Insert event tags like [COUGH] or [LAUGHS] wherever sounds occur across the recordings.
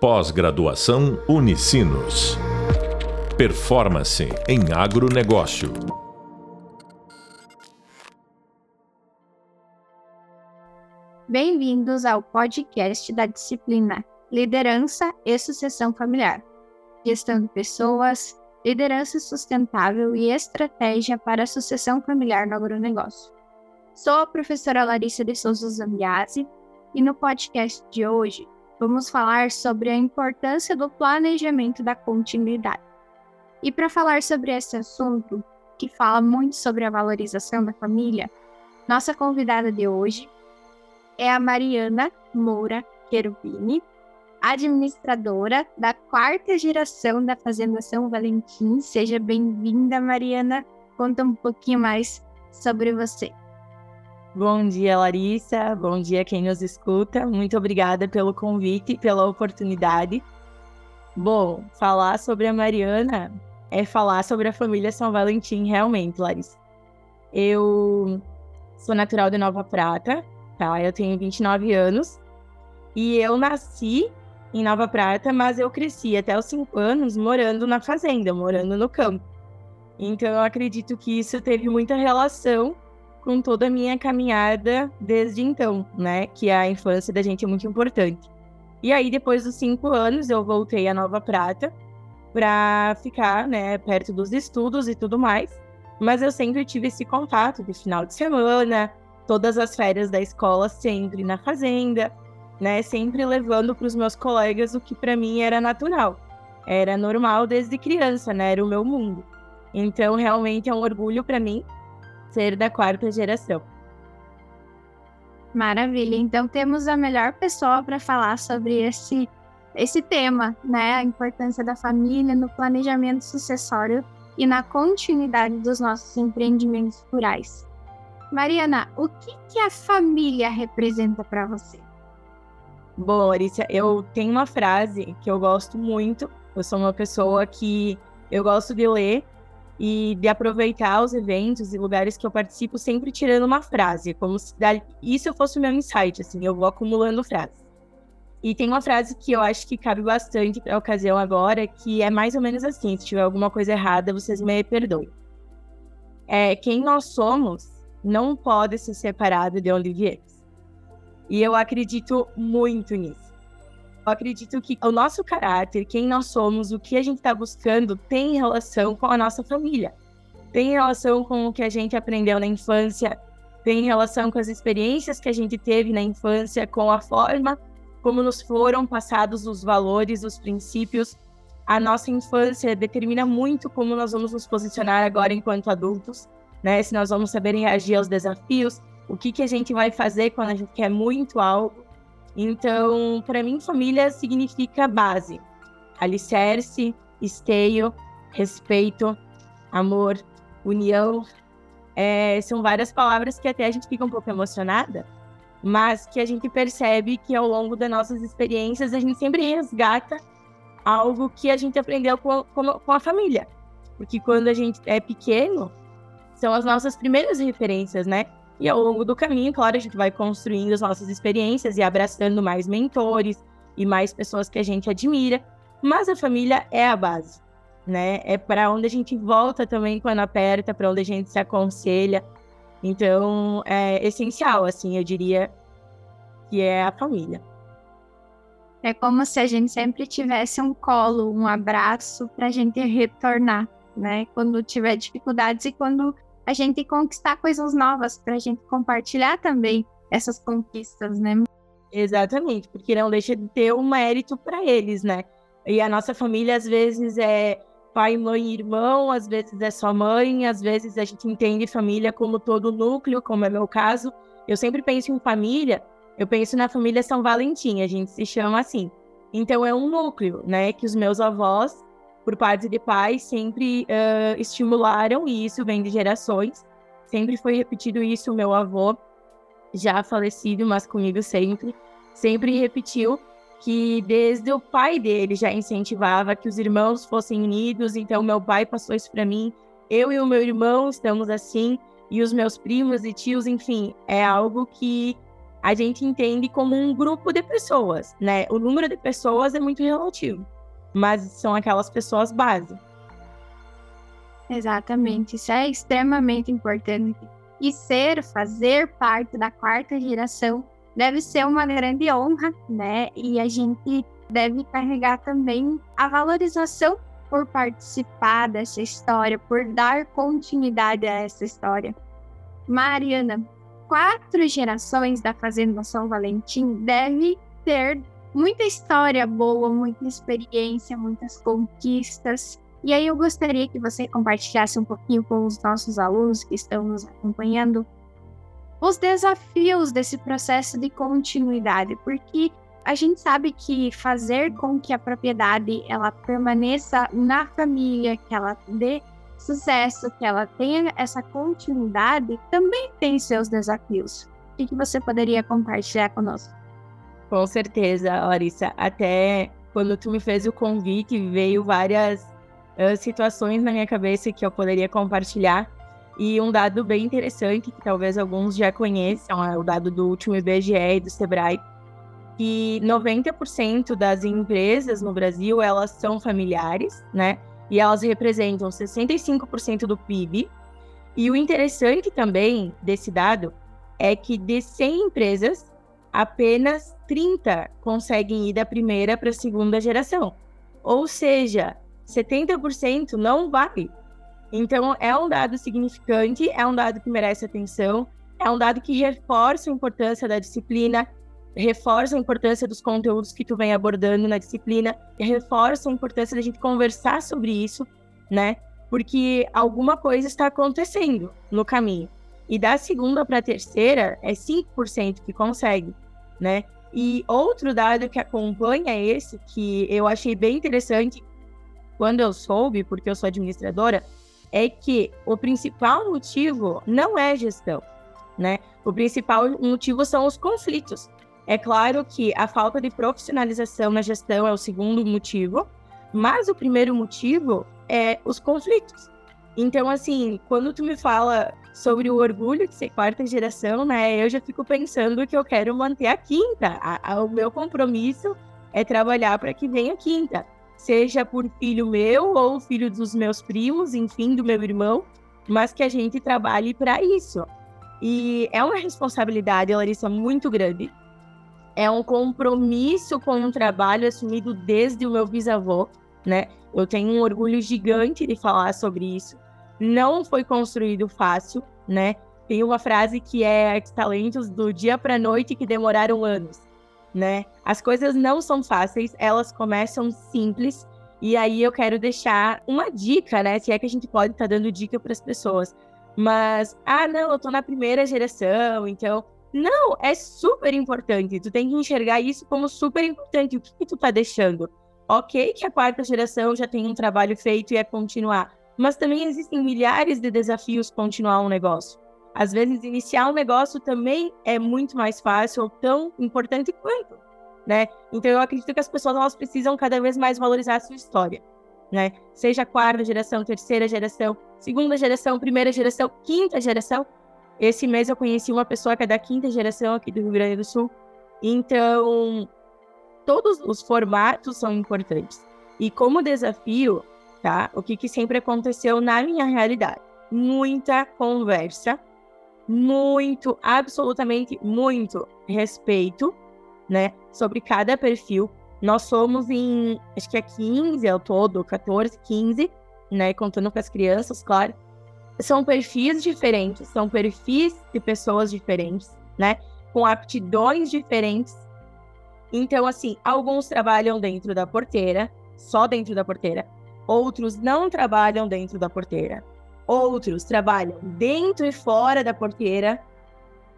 Pós-graduação Unicinos. Performance em agronegócio. Bem-vindos ao podcast da disciplina Liderança e Sucessão Familiar. Gestão de pessoas, liderança sustentável e estratégia para a sucessão familiar no agronegócio. Sou a professora Larissa de Souza Zambiase e no podcast de hoje vamos falar sobre a importância do planejamento da continuidade. E para falar sobre esse assunto, que fala muito sobre a valorização da família, nossa convidada de hoje é a Mariana Moura Cherubini, administradora da quarta geração da Fazenda São Valentim. Seja bem-vinda, Mariana. Conta um pouquinho mais sobre você. Bom dia, Larissa. Bom dia quem nos escuta. Muito obrigada pelo convite e pela oportunidade. Bom, falar sobre a Mariana é falar sobre a família São Valentim, realmente, Larissa. Eu sou natural de Nova Prata, tá? Eu tenho 29 anos e eu nasci em Nova Prata, mas eu cresci até os 5 anos morando na fazenda, morando no campo. Então eu acredito que isso teve muita relação com toda a minha caminhada desde então, né? Que a infância da gente é muito importante. E aí, depois dos cinco anos, eu voltei a Nova Prata para ficar, né, perto dos estudos e tudo mais. Mas eu sempre tive esse contato de final de semana, todas as férias da escola sempre na fazenda, né? Sempre levando para os meus colegas o que para mim era natural. Era normal desde criança, né? Era o meu mundo. Então, realmente é um orgulho para mim ser da quarta geração. Maravilha. Então temos a melhor pessoa para falar sobre esse esse tema, né? A importância da família no planejamento sucessório e na continuidade dos nossos empreendimentos rurais. Mariana, o que, que a família representa para você? Bom, Larissa, eu tenho uma frase que eu gosto muito. Eu sou uma pessoa que eu gosto de ler e de aproveitar os eventos e lugares que eu participo sempre tirando uma frase, como se isso fosse o meu insight, assim, eu vou acumulando frases. E tem uma frase que eu acho que cabe bastante para a ocasião agora, que é mais ou menos assim: se tiver alguma coisa errada, vocês me perdoem. É, quem nós somos não pode ser separado de viemos. E eu acredito muito nisso. Acredito que o nosso caráter, quem nós somos, o que a gente está buscando, tem relação com a nossa família. Tem relação com o que a gente aprendeu na infância, tem relação com as experiências que a gente teve na infância, com a forma como nos foram passados os valores, os princípios. A nossa infância determina muito como nós vamos nos posicionar agora enquanto adultos, né? Se nós vamos saber reagir aos desafios, o que, que a gente vai fazer quando a gente quer muito algo. Então, para mim, família significa base, alicerce, esteio, respeito, amor, união. É, são várias palavras que até a gente fica um pouco emocionada, mas que a gente percebe que ao longo das nossas experiências a gente sempre resgata algo que a gente aprendeu com, com, com a família. Porque quando a gente é pequeno, são as nossas primeiras referências, né? E ao longo do caminho, claro, a gente vai construindo as nossas experiências e abraçando mais mentores e mais pessoas que a gente admira. Mas a família é a base, né? É para onde a gente volta também quando aperta, para onde a gente se aconselha. Então, é essencial, assim, eu diria que é a família. É como se a gente sempre tivesse um colo, um abraço para a gente retornar, né? Quando tiver dificuldades e quando a gente conquistar coisas novas, para a gente compartilhar também essas conquistas, né? Exatamente, porque não deixa de ter um mérito para eles, né? E a nossa família às vezes é pai, mãe e irmão, às vezes é só mãe, às vezes a gente entende família como todo núcleo, como é meu caso. Eu sempre penso em família, eu penso na família São Valentim, a gente se chama assim. Então é um núcleo, né, que os meus avós por parte de pais, sempre uh, estimularam, e isso vem de gerações. Sempre foi repetido isso, meu avô, já falecido, mas comigo sempre, sempre repetiu que desde o pai dele já incentivava que os irmãos fossem unidos, então meu pai passou isso para mim. Eu e o meu irmão estamos assim, e os meus primos e tios, enfim, é algo que a gente entende como um grupo de pessoas, né? O número de pessoas é muito relativo, mas são aquelas pessoas base. Exatamente, isso é extremamente importante. E ser, fazer parte da quarta geração deve ser uma grande honra, né? E a gente deve carregar também a valorização por participar dessa história, por dar continuidade a essa história. Mariana, quatro gerações da Fazenda São Valentim deve ter muita história boa, muita experiência, muitas conquistas. E aí eu gostaria que você compartilhasse um pouquinho com os nossos alunos que estão nos acompanhando os desafios desse processo de continuidade, porque a gente sabe que fazer com que a propriedade ela permaneça na família, que ela dê sucesso, que ela tenha essa continuidade, também tem seus desafios. O que você poderia compartilhar conosco? Com certeza, Larissa. Até quando tu me fez o convite, veio várias uh, situações na minha cabeça que eu poderia compartilhar. E um dado bem interessante, que talvez alguns já conheçam, é o dado do último IBGE e do Sebrae, que 90% das empresas no Brasil, elas são familiares, né? e elas representam 65% do PIB. E o interessante também desse dado é que de 100 empresas, apenas 30 conseguem ir da primeira para a segunda geração. Ou seja, 70% não vale. Então, é um dado significante, é um dado que merece atenção, é um dado que reforça a importância da disciplina, reforça a importância dos conteúdos que tu vem abordando na disciplina, reforça a importância da gente conversar sobre isso, né? Porque alguma coisa está acontecendo no caminho. E da segunda para a terceira é 5% que consegue, né? E outro dado que acompanha esse, que eu achei bem interessante quando eu soube, porque eu sou administradora, é que o principal motivo não é gestão, né? O principal motivo são os conflitos. É claro que a falta de profissionalização na gestão é o segundo motivo, mas o primeiro motivo é os conflitos. Então, assim, quando tu me fala sobre o orgulho de ser quarta geração, né, eu já fico pensando que eu quero manter a quinta. A, a, o meu compromisso é trabalhar para que venha a quinta, seja por filho meu ou filho dos meus primos, enfim, do meu irmão, mas que a gente trabalhe para isso. E é uma responsabilidade, Larissa, muito grande é um compromisso com um trabalho assumido desde o meu bisavô, né? Eu tenho um orgulho gigante de falar sobre isso. Não foi construído fácil, né? Tem uma frase que é talentos do dia para noite que demoraram anos, né? As coisas não são fáceis, elas começam simples. E aí eu quero deixar uma dica, né? Se é que a gente pode estar tá dando dica para as pessoas. Mas, ah, não, eu tô na primeira geração, então não, é super importante. Tu tem que enxergar isso como super importante. O que, que tu tá deixando? Ok, que a quarta geração já tem um trabalho feito e é continuar. Mas também existem milhares de desafios continuar um negócio. Às vezes, iniciar um negócio também é muito mais fácil ou tão importante quanto, né? Então, eu acredito que as pessoas elas precisam cada vez mais valorizar a sua história, né? Seja quarta geração, terceira geração, segunda geração, primeira geração, quinta geração, esse mês eu conheci uma pessoa que é da quinta geração aqui do Rio Grande do Sul. Então, todos os formatos são importantes. E como desafio, tá? O que, que sempre aconteceu na minha realidade? Muita conversa, muito, absolutamente muito respeito, né? Sobre cada perfil. Nós somos em, acho que é 15 ao todo, 14, 15, né? Contando com as crianças, claro são perfis diferentes, são perfis de pessoas diferentes, né? Com aptidões diferentes. Então, assim, alguns trabalham dentro da porteira, só dentro da porteira. Outros não trabalham dentro da porteira. Outros trabalham dentro e fora da porteira.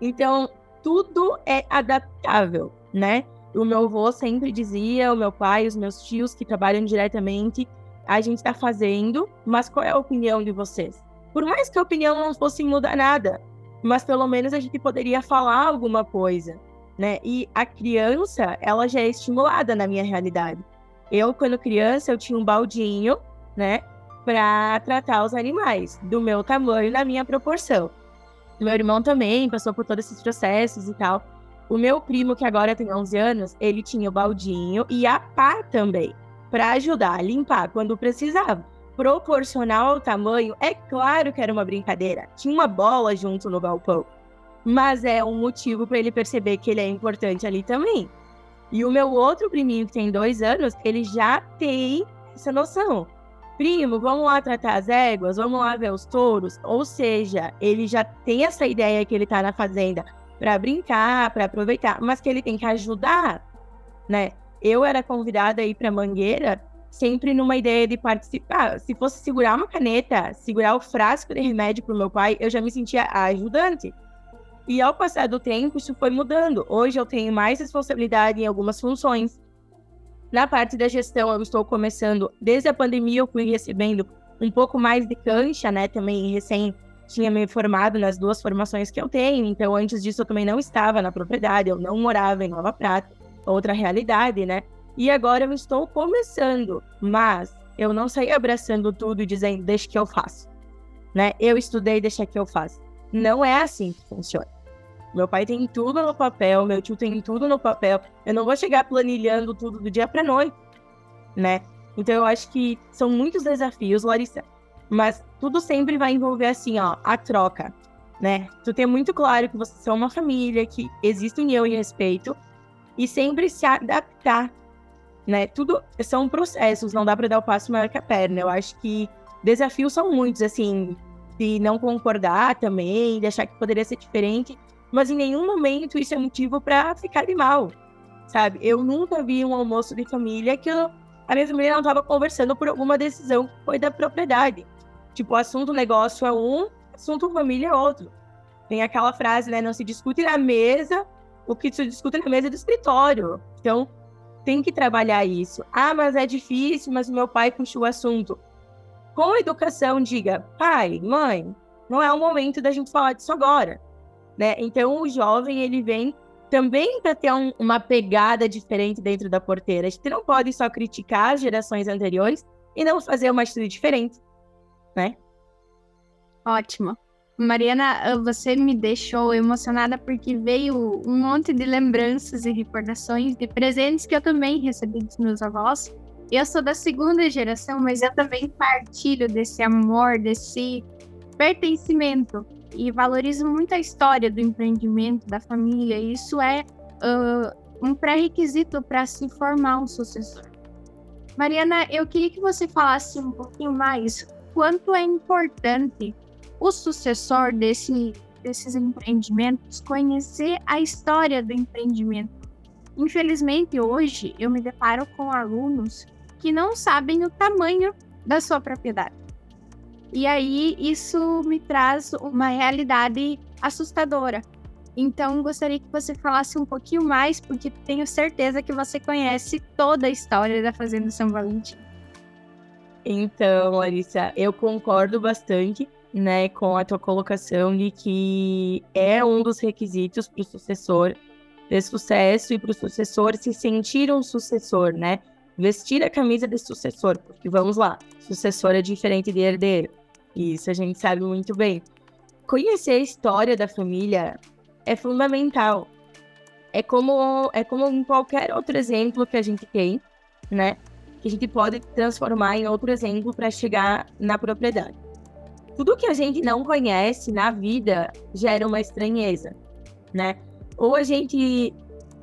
Então, tudo é adaptável, né? O meu avô sempre dizia, o meu pai, os meus tios que trabalham diretamente, a gente está fazendo, mas qual é a opinião de vocês? Por mais que a opinião não fosse mudar nada, mas pelo menos a gente poderia falar alguma coisa, né? E a criança, ela já é estimulada na minha realidade. Eu, quando criança, eu tinha um baldinho, né, para tratar os animais do meu tamanho, na minha proporção. Meu irmão também passou por todos esses processos e tal. O meu primo, que agora tem 11 anos, ele tinha o baldinho e a pá também, para ajudar a limpar quando precisava. Proporcional ao tamanho, é claro que era uma brincadeira. Tinha uma bola junto no galpão. Mas é um motivo para ele perceber que ele é importante ali também. E o meu outro priminho, que tem dois anos, ele já tem essa noção. Primo, vamos lá tratar as éguas, vamos lá ver os touros. Ou seja, ele já tem essa ideia que ele tá na fazenda para brincar, para aproveitar, mas que ele tem que ajudar, né? Eu era convidada a ir para Mangueira sempre numa ideia de participar. Se fosse segurar uma caneta, segurar o frasco de remédio para o meu pai, eu já me sentia ajudante. E ao passar do tempo, isso foi mudando. Hoje eu tenho mais responsabilidade em algumas funções. Na parte da gestão, eu estou começando, desde a pandemia, eu fui recebendo um pouco mais de cancha, né? Também recém tinha me formado nas duas formações que eu tenho, então antes disso eu também não estava na propriedade, eu não morava em Nova Prata, outra realidade, né? E agora eu estou começando, mas eu não saí abraçando tudo e dizendo, deixa que eu faço, né? Eu estudei, deixa que eu faço. Não é assim que funciona. Meu pai tem tudo no papel, meu tio tem tudo no papel. Eu não vou chegar planilhando tudo do dia para noite, né? Então eu acho que são muitos desafios, Larissa. Mas tudo sempre vai envolver assim, ó, a troca, né? Tu tem muito claro que vocês são uma família, que existe união e respeito, e sempre se adaptar, né? Tudo são processos, não dá para dar o passo maior que a perna. Eu acho que desafios são muitos, assim, de não concordar também, de achar que poderia ser diferente, mas em nenhum momento isso é motivo para ficar de mal, sabe? Eu nunca vi um almoço de família que eu, a minha família não estava conversando por alguma decisão que foi da propriedade. Tipo, o assunto negócio é um, assunto família é outro. Tem aquela frase, né? Não se discute na mesa o que se discute na mesa do escritório. Então, tem que trabalhar isso. Ah, mas é difícil, mas meu pai puxou o assunto. Com educação, diga, pai, mãe, não é o momento da gente falar disso agora. Né? Então, o jovem, ele vem também para ter um, uma pegada diferente dentro da porteira. A gente não pode só criticar as gerações anteriores e não fazer uma atitude diferente né? Ótimo. Mariana, você me deixou emocionada porque veio um monte de lembranças e recordações de presentes que eu também recebi dos meus avós. Eu sou da segunda geração, mas eu também partilho desse amor, desse pertencimento e valorizo muito a história do empreendimento, da família. Isso é uh, um pré-requisito para se formar um sucessor. Mariana, eu queria que você falasse um pouquinho mais quanto é importante o sucessor desse, desses empreendimentos conhecer a história do empreendimento. Infelizmente, hoje eu me deparo com alunos que não sabem o tamanho da sua propriedade. E aí isso me traz uma realidade assustadora. Então, gostaria que você falasse um pouquinho mais, porque tenho certeza que você conhece toda a história da Fazenda São Valentim. Então, Larissa, eu concordo bastante né, com a tua colocação de que é um dos requisitos para o sucessor ter sucesso e para o sucessor se sentir um sucessor, né? Vestir a camisa de sucessor, porque vamos lá, sucessor é diferente de herdeiro. Isso a gente sabe muito bem. Conhecer a história da família é fundamental. É como é como em qualquer outro exemplo que a gente tem, né? que a gente pode transformar em outro exemplo para chegar na propriedade. Tudo que a gente não conhece na vida gera uma estranheza, né? Ou a gente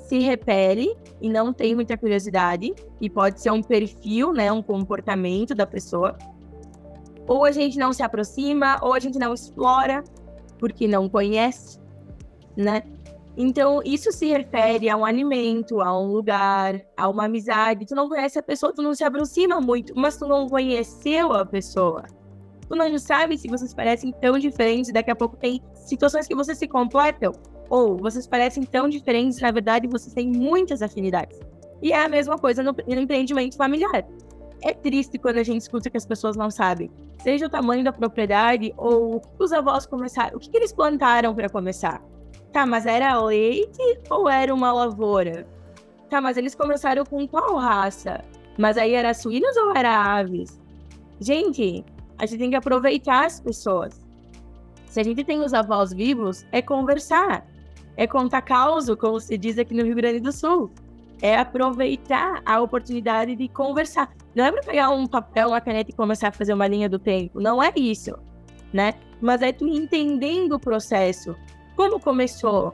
se repele e não tem muita curiosidade, e pode ser um perfil, né, um comportamento da pessoa. Ou a gente não se aproxima, ou a gente não explora porque não conhece, né? Então, isso se refere a um alimento, a um lugar, a uma amizade. Tu não conhece a pessoa, tu não se aproxima muito, mas tu não conheceu a pessoa. Tu não sabe se vocês parecem tão diferentes, daqui a pouco tem situações que vocês se completam. Ou vocês parecem tão diferentes, na verdade, vocês têm muitas afinidades. E é a mesma coisa no, no empreendimento familiar. É triste quando a gente escuta que as pessoas não sabem, seja o tamanho da propriedade ou os avós começaram, o que, que eles plantaram para começar. Tá, mas era leite ou era uma lavoura? Tá, mas eles começaram com qual raça? Mas aí era suínos ou era aves? Gente, a gente tem que aproveitar as pessoas. Se a gente tem os avós vivos, é conversar. É contar causa, como se diz aqui no Rio Grande do Sul. É aproveitar a oportunidade de conversar. Não é para pegar um papel, uma caneta e começar a fazer uma linha do tempo. Não é isso, né? Mas é tu entendendo o processo. Como começou?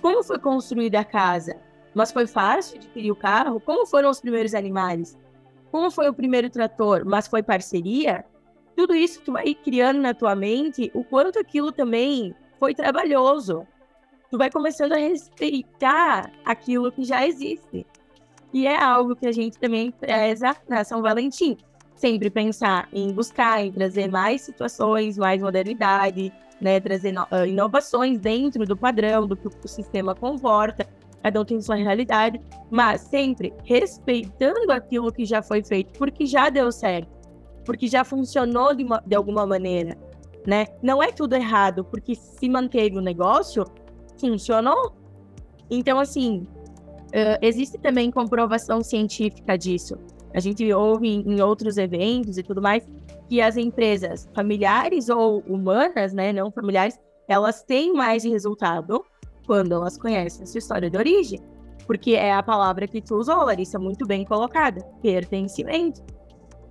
Como foi construída a casa? Mas foi fácil adquirir o carro? Como foram os primeiros animais? Como foi o primeiro trator? Mas foi parceria? Tudo isso tu vai criando na tua mente o quanto aquilo também foi trabalhoso. Tu vai começando a respeitar aquilo que já existe. E é algo que a gente também preza na São Valentim. Sempre pensar em buscar, em trazer mais situações, mais modernidade, né? trazer ah, inovações dentro do padrão, do que o sistema comporta cada um tem sua realidade, mas sempre respeitando aquilo que já foi feito, porque já deu certo, porque já funcionou de, uma, de alguma maneira, né? Não é tudo errado, porque se manteve o negócio, funcionou. Então, assim, existe também comprovação científica disso. A gente ouve em, em outros eventos e tudo mais que as empresas familiares ou humanas, né, não familiares, elas têm mais resultado quando elas conhecem a sua história de origem. Porque é a palavra que tu usou, Larissa, muito bem colocada: pertencimento.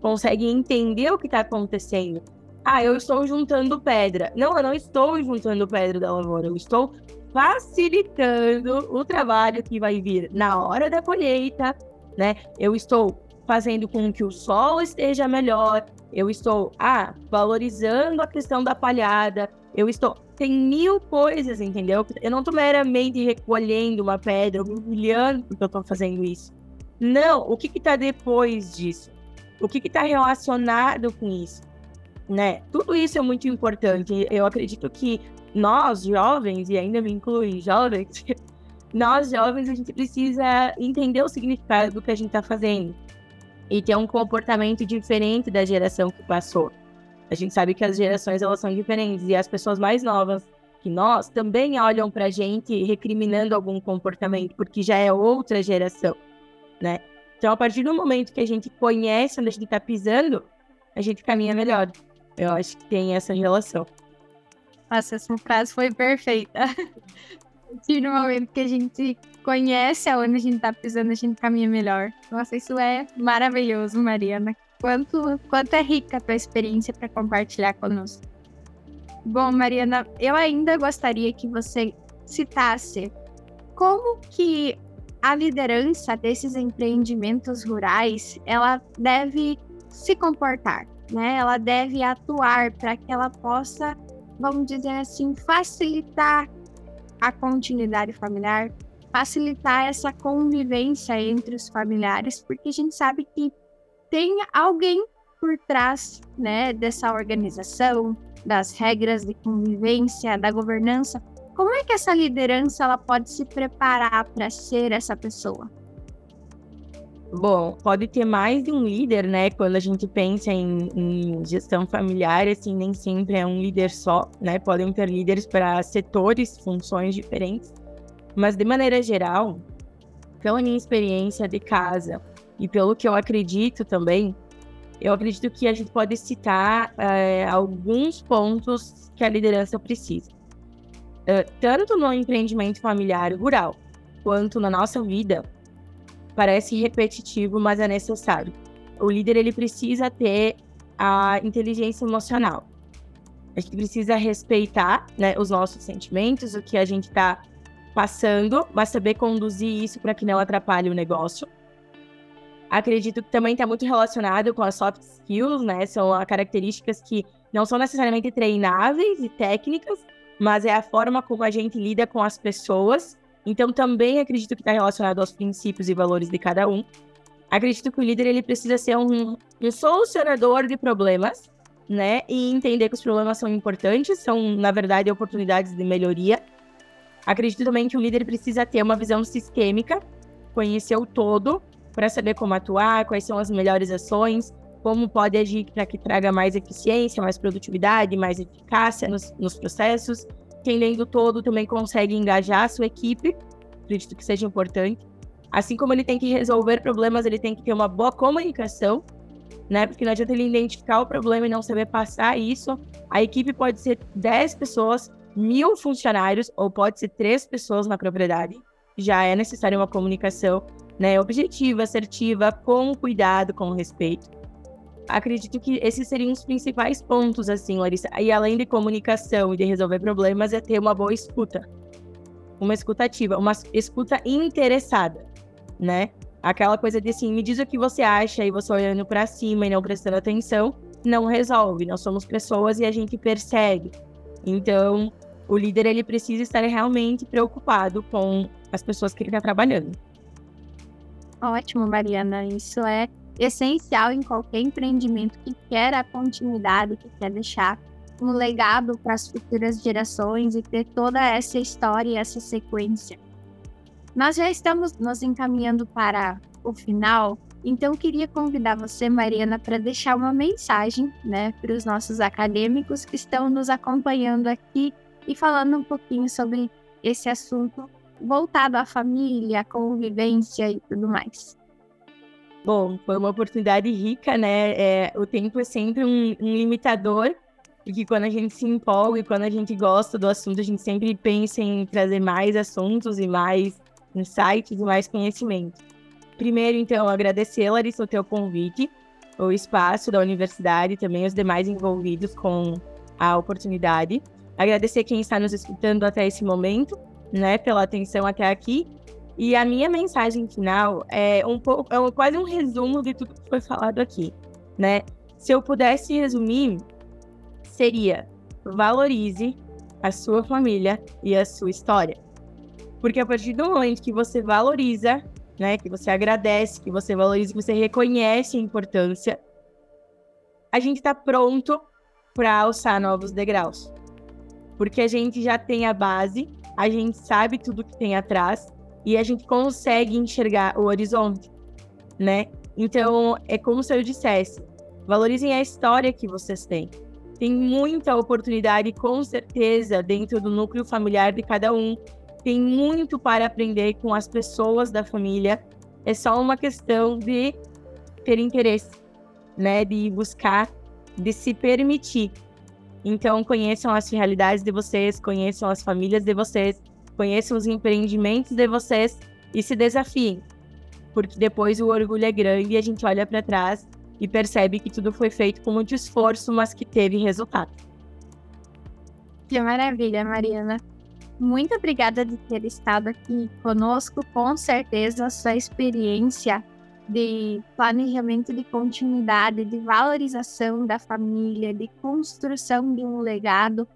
Consegue entender o que está acontecendo. Ah, eu estou juntando pedra. Não, eu não estou juntando pedra da lavoura. Eu estou facilitando o trabalho que vai vir na hora da colheita, né? Eu estou fazendo com que o solo esteja melhor. Eu estou, ah, valorizando a questão da palhada. Eu estou tem mil coisas, entendeu? Eu não estou meramente recolhendo uma pedra, humilhando porque eu estou fazendo isso. Não, o que está depois disso? O que está relacionado com isso? Né? Tudo isso é muito importante. Eu acredito que nós, jovens, e ainda me inclui jovens, [LAUGHS] nós, jovens, a gente precisa entender o significado do que a gente está fazendo e ter um comportamento diferente da geração que passou. A gente sabe que as gerações elas são diferentes e as pessoas mais novas que nós também olham para a gente recriminando algum comportamento, porque já é outra geração, né? Então, a partir do momento que a gente conhece onde a gente está pisando, a gente caminha melhor. Eu acho que tem essa relação. Nossa, essa frase foi perfeita. [LAUGHS] Partir do momento que a gente conhece aonde a gente está pisando, a gente caminha melhor. Nossa, isso é maravilhoso, Mariana quanto, quanto é rica a tua experiência para compartilhar conosco. Bom, Mariana, eu ainda gostaria que você citasse como que a liderança desses empreendimentos rurais ela deve se comportar, né? Ela deve atuar para que ela possa, vamos dizer assim, facilitar a continuidade familiar, facilitar essa convivência entre os familiares, porque a gente sabe que tem alguém por trás né, dessa organização, das regras de convivência, da governança. Como é que essa liderança ela pode se preparar para ser essa pessoa? Bom, pode ter mais de um líder, né? Quando a gente pensa em, em, gestão familiar, assim, nem sempre é um líder só, né? Podem ter líderes para setores, funções diferentes. Mas, de maneira geral, pela minha experiência de casa, e pelo que eu acredito também, eu acredito que a gente pode citar é, alguns pontos que a liderança precisa. É, tanto no empreendimento familiar rural, quanto na nossa vida, parece repetitivo, mas é necessário. O líder ele precisa ter a inteligência emocional. A gente precisa respeitar né, os nossos sentimentos, o que a gente está passando, mas saber conduzir isso para que não atrapalhe o negócio acredito que também está muito relacionado com as soft skills, né? São características que não são necessariamente treináveis e técnicas, mas é a forma como a gente lida com as pessoas. Então, também acredito que está relacionado aos princípios e valores de cada um. Acredito que o líder ele precisa ser um, um solucionador de problemas, né? E entender que os problemas são importantes, são, na verdade, oportunidades de melhoria. Acredito também que o líder precisa ter uma visão sistêmica, conhecer o todo para saber como atuar, quais são as melhores ações, como pode agir para que traga mais eficiência, mais produtividade, mais eficácia nos, nos processos. Quem lendo todo também consegue engajar a sua equipe, acredito que seja importante. Assim como ele tem que resolver problemas, ele tem que ter uma boa comunicação, né? Porque não adianta ele identificar o problema e não saber passar isso. A equipe pode ser 10 pessoas, mil funcionários ou pode ser três pessoas na propriedade, já é necessária uma comunicação né, objetiva, assertiva, com cuidado, com respeito. Acredito que esses seriam os principais pontos, assim, Larissa. E além de comunicação e de resolver problemas, é ter uma boa escuta. Uma escutativa, uma escuta interessada, né? Aquela coisa de assim, me diz o que você acha e você olhando para cima e não prestando atenção, não resolve. Nós somos pessoas e a gente percebe. Então, o líder ele precisa estar realmente preocupado com as pessoas que ele está trabalhando. Ótimo, Mariana. Isso é essencial em qualquer empreendimento que quer a continuidade, que quer deixar um legado para as futuras gerações e ter toda essa história e essa sequência. Nós já estamos nos encaminhando para o final, então queria convidar você, Mariana, para deixar uma mensagem, né, para os nossos acadêmicos que estão nos acompanhando aqui e falando um pouquinho sobre esse assunto voltado à família, à convivência e tudo mais. Bom, foi uma oportunidade rica, né? É, o tempo é sempre um, um limitador, porque quando a gente se empolga e quando a gente gosta do assunto, a gente sempre pensa em trazer mais assuntos e mais insights e mais conhecimento. Primeiro, então, agradecer, Larissa, o teu convite, o espaço da universidade e também os demais envolvidos com a oportunidade. Agradecer quem está nos escutando até esse momento, né, pela atenção até aqui. E a minha mensagem final é um pouco, é quase um resumo de tudo que foi falado aqui, né? Se eu pudesse resumir, seria valorize a sua família e a sua história. Porque a partir do momento que você valoriza, né, que você agradece, que você valoriza, que você reconhece a importância, a gente está pronto para alçar novos degraus. Porque a gente já tem a base, a gente sabe tudo que tem atrás e a gente consegue enxergar o horizonte, né? Então, é como se eu dissesse: valorizem a história que vocês têm. Tem muita oportunidade, com certeza, dentro do núcleo familiar de cada um. Tem muito para aprender com as pessoas da família. É só uma questão de ter interesse, né? De buscar, de se permitir. Então, conheçam as realidades de vocês, conheçam as famílias de vocês, conheçam os empreendimentos de vocês e se desafiem. Porque depois o orgulho é grande e a gente olha para trás e percebe que tudo foi feito com muito esforço, mas que teve resultado. Que maravilha, Mariana. Muito obrigada de ter estado aqui conosco. Com certeza, sua experiência de planejamento de continuidade, de valorização da família, de construção de um legado,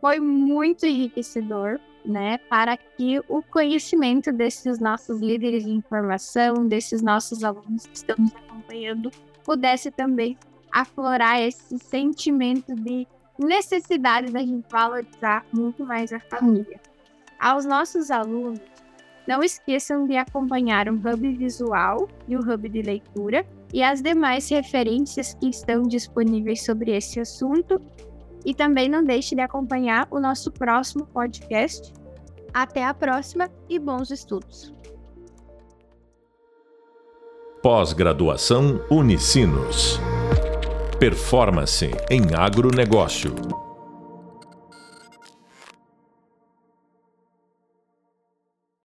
foi muito enriquecedor, né, para que o conhecimento desses nossos líderes de informação, desses nossos alunos que estão nos acompanhando, pudesse também aflorar esse sentimento de necessidade da gente valorizar muito mais a família. Aos nossos alunos, não esqueçam de acompanhar o Hub Visual e o Hub de Leitura e as demais referências que estão disponíveis sobre esse assunto. E também não deixe de acompanhar o nosso próximo podcast. Até a próxima e bons estudos. Pós-graduação Unicinos. Performance em agronegócio.